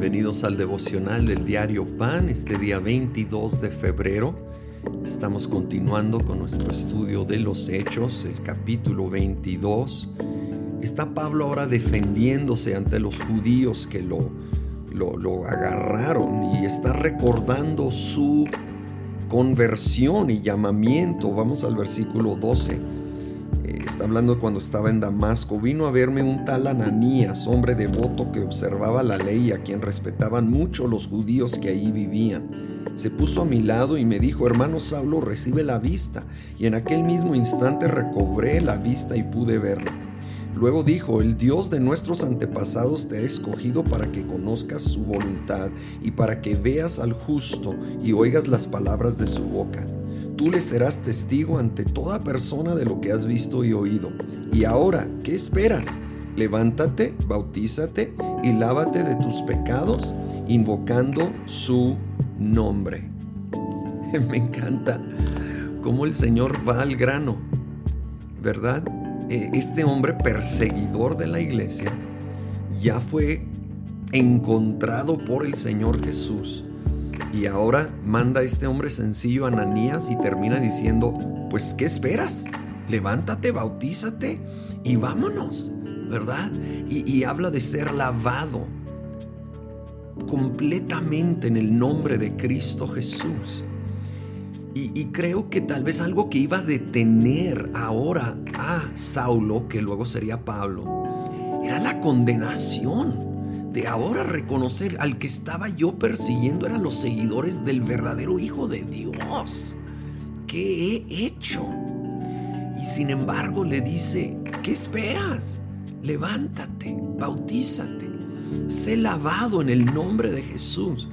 Bienvenidos al devocional del diario Pan, este día 22 de febrero. Estamos continuando con nuestro estudio de los Hechos, el capítulo 22. Está Pablo ahora defendiéndose ante los judíos que lo, lo, lo agarraron y está recordando su conversión y llamamiento. Vamos al versículo 12 está hablando cuando estaba en Damasco, vino a verme un tal Ananías, hombre devoto que observaba la ley a quien respetaban mucho los judíos que allí vivían. Se puso a mi lado y me dijo, hermano Saulo, recibe la vista. Y en aquel mismo instante recobré la vista y pude verlo. Luego dijo, el Dios de nuestros antepasados te ha escogido para que conozcas su voluntad y para que veas al justo y oigas las palabras de su boca tú le serás testigo ante toda persona de lo que has visto y oído. Y ahora, ¿qué esperas? Levántate, bautízate y lávate de tus pecados, invocando su nombre. Me encanta cómo el Señor va al grano, ¿verdad? E, este hombre perseguidor de la iglesia ya fue encontrado por el Señor Jesús y ahora manda a este hombre sencillo Ananías y termina diciendo, pues ¿qué esperas? Levántate, bautízate y vámonos, ¿verdad? Y, habla de ser lavado completamente en el nombre de Cristo Jesús. Y, creo que tal vez algo que iba a detener ahora a Saulo, que luego sería Pablo, era la condenación de ahora reconocer al que estaba yo persiguiendo eran los seguidores del verdadero Hijo de Dios. ¿Qué he hecho? Y sin embargo le dice, ¿qué esperas? Levántate, bautízate, sé lavado en el nombre de Jesús.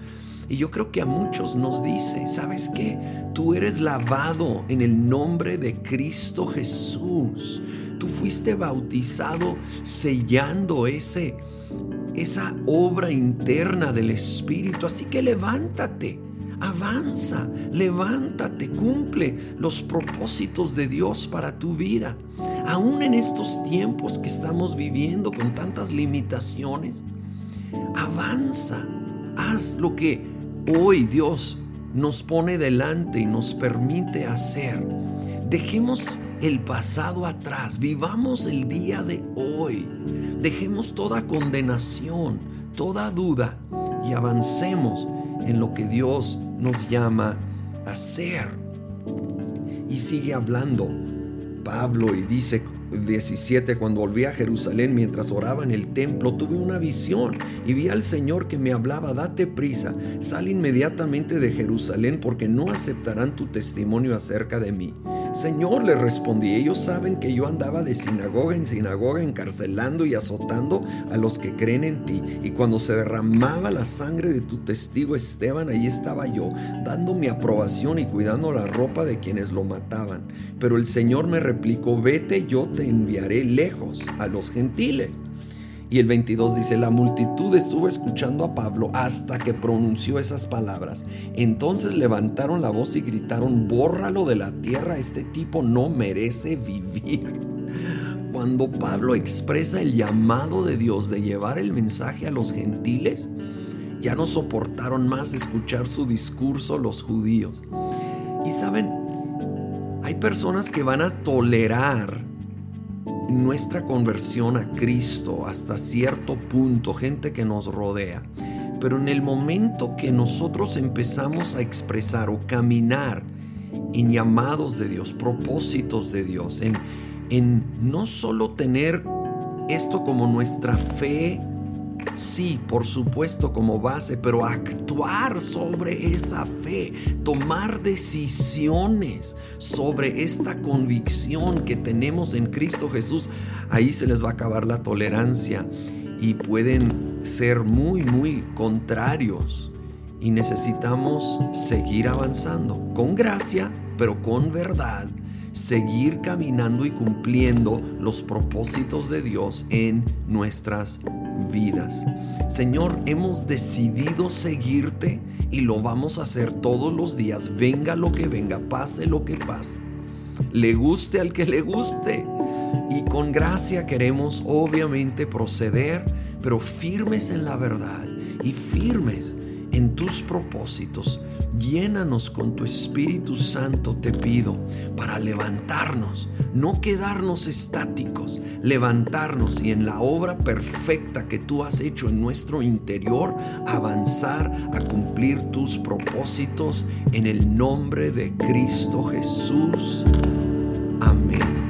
Y yo creo que a muchos nos dice, ¿sabes qué? Tú eres lavado en el nombre de Cristo Jesús. Tú fuiste bautizado sellando ese esa obra interna del Espíritu. Así que levántate, avanza, levántate, cumple los propósitos de Dios para tu vida. Aún en estos tiempos que estamos viviendo con tantas limitaciones, avanza, haz lo que hoy Dios nos pone delante y nos permite hacer. Dejemos el pasado atrás, vivamos el día de hoy, dejemos toda condenación, toda duda y avancemos en lo que Dios nos llama a hacer. Y sigue hablando Pablo y dice 17, cuando volví a Jerusalén mientras oraba en el templo, tuve una visión y vi al Señor que me hablaba, date prisa, sal inmediatamente de Jerusalén porque no aceptarán tu testimonio acerca de mí. Señor, le respondí, ellos saben que yo andaba de sinagoga en sinagoga encarcelando y azotando a los que creen en ti. Y cuando se derramaba la sangre de tu testigo Esteban, allí estaba yo, dando mi aprobación y cuidando la ropa de quienes lo mataban. Pero el Señor me replicó, vete, yo te enviaré lejos a los gentiles. Y el 22 dice, la multitud estuvo escuchando a Pablo hasta que pronunció esas palabras. Entonces levantaron la voz y gritaron, bórralo de la tierra, este tipo no merece vivir. Cuando Pablo expresa el llamado de Dios de llevar el mensaje a los gentiles, ya no soportaron más escuchar su discurso los judíos. Y saben, hay personas que van a tolerar nuestra conversión a Cristo hasta cierto punto, gente que nos rodea. Pero en el momento que nosotros empezamos a expresar o caminar en llamados de Dios, propósitos de Dios, en, en no solo tener esto como nuestra fe sí, por supuesto como base, pero actuar sobre esa fe, tomar decisiones sobre esta convicción que tenemos en Cristo Jesús, ahí se les va a acabar la tolerancia y pueden ser muy, muy contrarios. Y necesitamos seguir avanzando con gracia, pero con verdad seguir caminando y cumpliendo los propósitos de Dios en nuestras vidas. Señor, hemos decidido seguirte y lo vamos a hacer todos los días, venga lo que venga, pase lo que pase. Le guste al que le guste. Y con gracia queremos obviamente proceder, pero firmes en la verdad y firmes en tus propósitos. Llénanos con tu Espíritu Santo, te pido, para levantarnos, no quedarnos estáticos, levantarnos y en la obra perfecta que tú has hecho en nuestro interior, avanzar a cumplir tus propósitos en el nombre de Cristo Jesús. Amén.